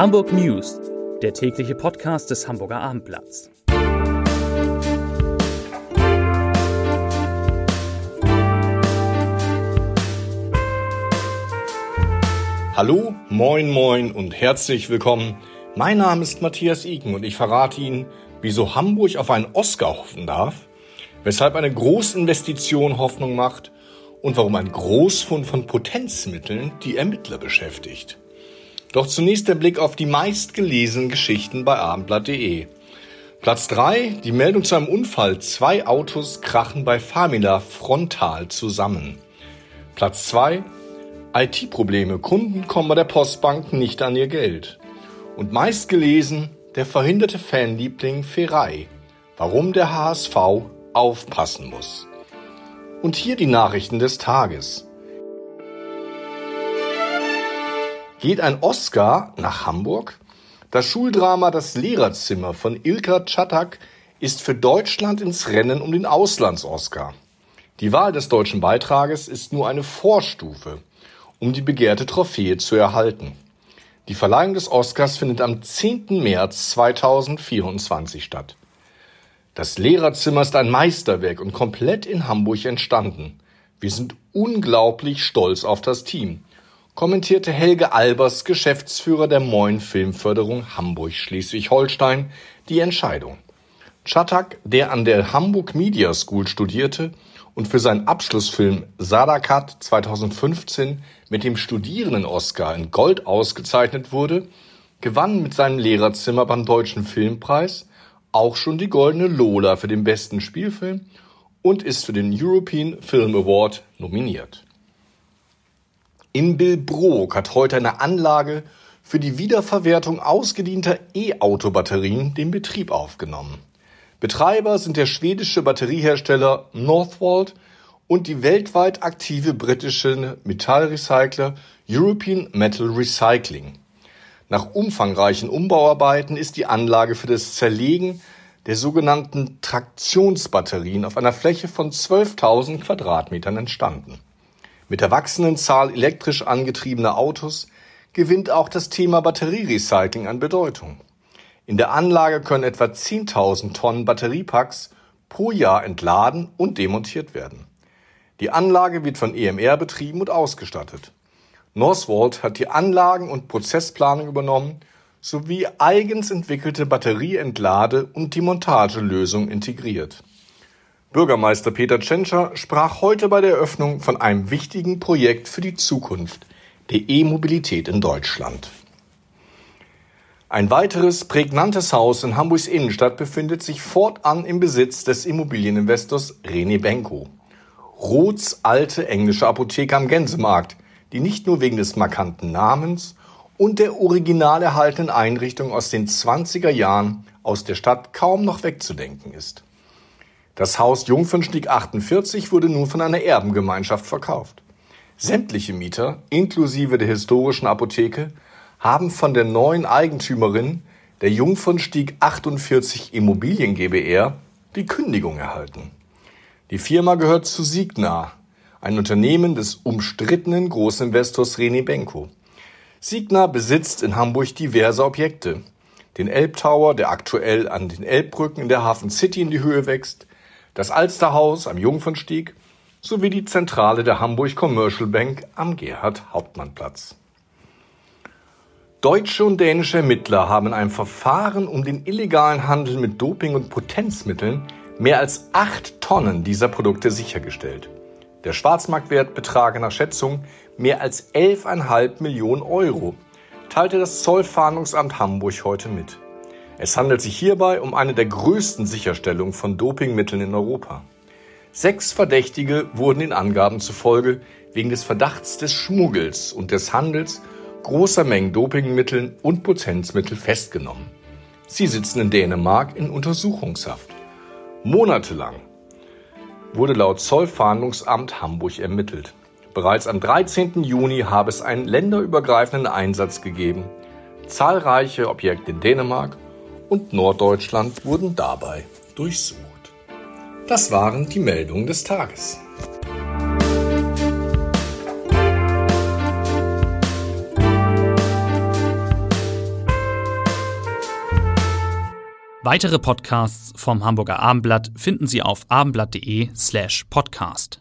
Hamburg News, der tägliche Podcast des Hamburger Abendblatts. Hallo, moin, moin und herzlich willkommen. Mein Name ist Matthias Iken und ich verrate Ihnen, wieso Hamburg auf einen Oscar hoffen darf, weshalb eine Großinvestition Hoffnung macht und warum ein Großfund von Potenzmitteln die Ermittler beschäftigt. Doch zunächst der Blick auf die meistgelesenen Geschichten bei abendblatt.de. Platz 3, die Meldung zu einem Unfall. Zwei Autos krachen bei Famila frontal zusammen. Platz 2, IT-Probleme. Kunden kommen bei der Postbank nicht an ihr Geld. Und meistgelesen, der verhinderte Fanliebling Ferrei. Warum der HSV aufpassen muss. Und hier die Nachrichten des Tages. Geht ein Oscar nach Hamburg? Das Schuldrama Das Lehrerzimmer von Ilka Czatak ist für Deutschland ins Rennen um den Auslands-Oscar. Die Wahl des deutschen Beitrages ist nur eine Vorstufe, um die begehrte Trophäe zu erhalten. Die Verleihung des Oscars findet am 10. März 2024 statt. Das Lehrerzimmer ist ein Meisterwerk und komplett in Hamburg entstanden. Wir sind unglaublich stolz auf das Team, kommentierte Helge Albers, Geschäftsführer der Moin Filmförderung Hamburg-Schleswig-Holstein, die Entscheidung. Chatak, der an der Hamburg Media School studierte und für seinen Abschlussfilm Sadakat 2015 mit dem Studierenden-Oscar in Gold ausgezeichnet wurde, gewann mit seinem Lehrerzimmer beim Deutschen Filmpreis auch schon die Goldene Lola für den besten Spielfilm und ist für den European Film Award nominiert. In Billbrook hat heute eine Anlage für die Wiederverwertung ausgedienter E-Auto-Batterien den Betrieb aufgenommen. Betreiber sind der schwedische Batteriehersteller Northvolt und die weltweit aktive britische Metallrecycler European Metal Recycling. Nach umfangreichen Umbauarbeiten ist die Anlage für das Zerlegen der sogenannten Traktionsbatterien auf einer Fläche von 12.000 Quadratmetern entstanden. Mit der wachsenden Zahl elektrisch angetriebener Autos gewinnt auch das Thema Batterierecycling an Bedeutung. In der Anlage können etwa 10.000 Tonnen Batteriepacks pro Jahr entladen und demontiert werden. Die Anlage wird von EMR betrieben und ausgestattet. Northvolt hat die Anlagen- und Prozessplanung übernommen sowie eigens entwickelte Batterieentlade- und Demontagelösungen integriert. Bürgermeister Peter Tschentscher sprach heute bei der Eröffnung von einem wichtigen Projekt für die Zukunft der E-Mobilität in Deutschland. Ein weiteres prägnantes Haus in Hamburgs Innenstadt befindet sich fortan im Besitz des Immobilieninvestors René Benko. Roths alte englische Apotheke am Gänsemarkt die nicht nur wegen des markanten Namens und der original erhaltenen Einrichtung aus den 20er Jahren aus der Stadt kaum noch wegzudenken ist. Das Haus Jungfernstieg 48 wurde nun von einer Erbengemeinschaft verkauft. Sämtliche Mieter, inklusive der historischen Apotheke, haben von der neuen Eigentümerin der Jungfernstieg 48 Immobilien GbR die Kündigung erhalten. Die Firma gehört zu Signa, ein Unternehmen des umstrittenen Großinvestors René Benko. Signa besitzt in Hamburg diverse Objekte. Den Elbtower, der aktuell an den Elbbrücken in der Hafen City in die Höhe wächst, das Alsterhaus am Jungfernstieg sowie die Zentrale der Hamburg Commercial Bank am Gerhard-Hauptmann-Platz. Deutsche und dänische Ermittler haben in einem Verfahren um den illegalen Handel mit Doping und Potenzmitteln mehr als acht Tonnen dieser Produkte sichergestellt. Der Schwarzmarktwert betrage nach Schätzung mehr als 11,5 Millionen Euro, teilte das Zollfahndungsamt Hamburg heute mit. Es handelt sich hierbei um eine der größten Sicherstellungen von Dopingmitteln in Europa. Sechs Verdächtige wurden den Angaben zufolge wegen des Verdachts des Schmuggels und des Handels großer Mengen Dopingmitteln und Potenzmittel festgenommen. Sie sitzen in Dänemark in Untersuchungshaft. Monatelang wurde laut Zollfahndungsamt Hamburg ermittelt. Bereits am 13. Juni habe es einen länderübergreifenden Einsatz gegeben. Zahlreiche Objekte in Dänemark und Norddeutschland wurden dabei durchsucht. Das waren die Meldungen des Tages. Weitere Podcasts vom Hamburger Abendblatt finden Sie auf abendblatt.de slash podcast.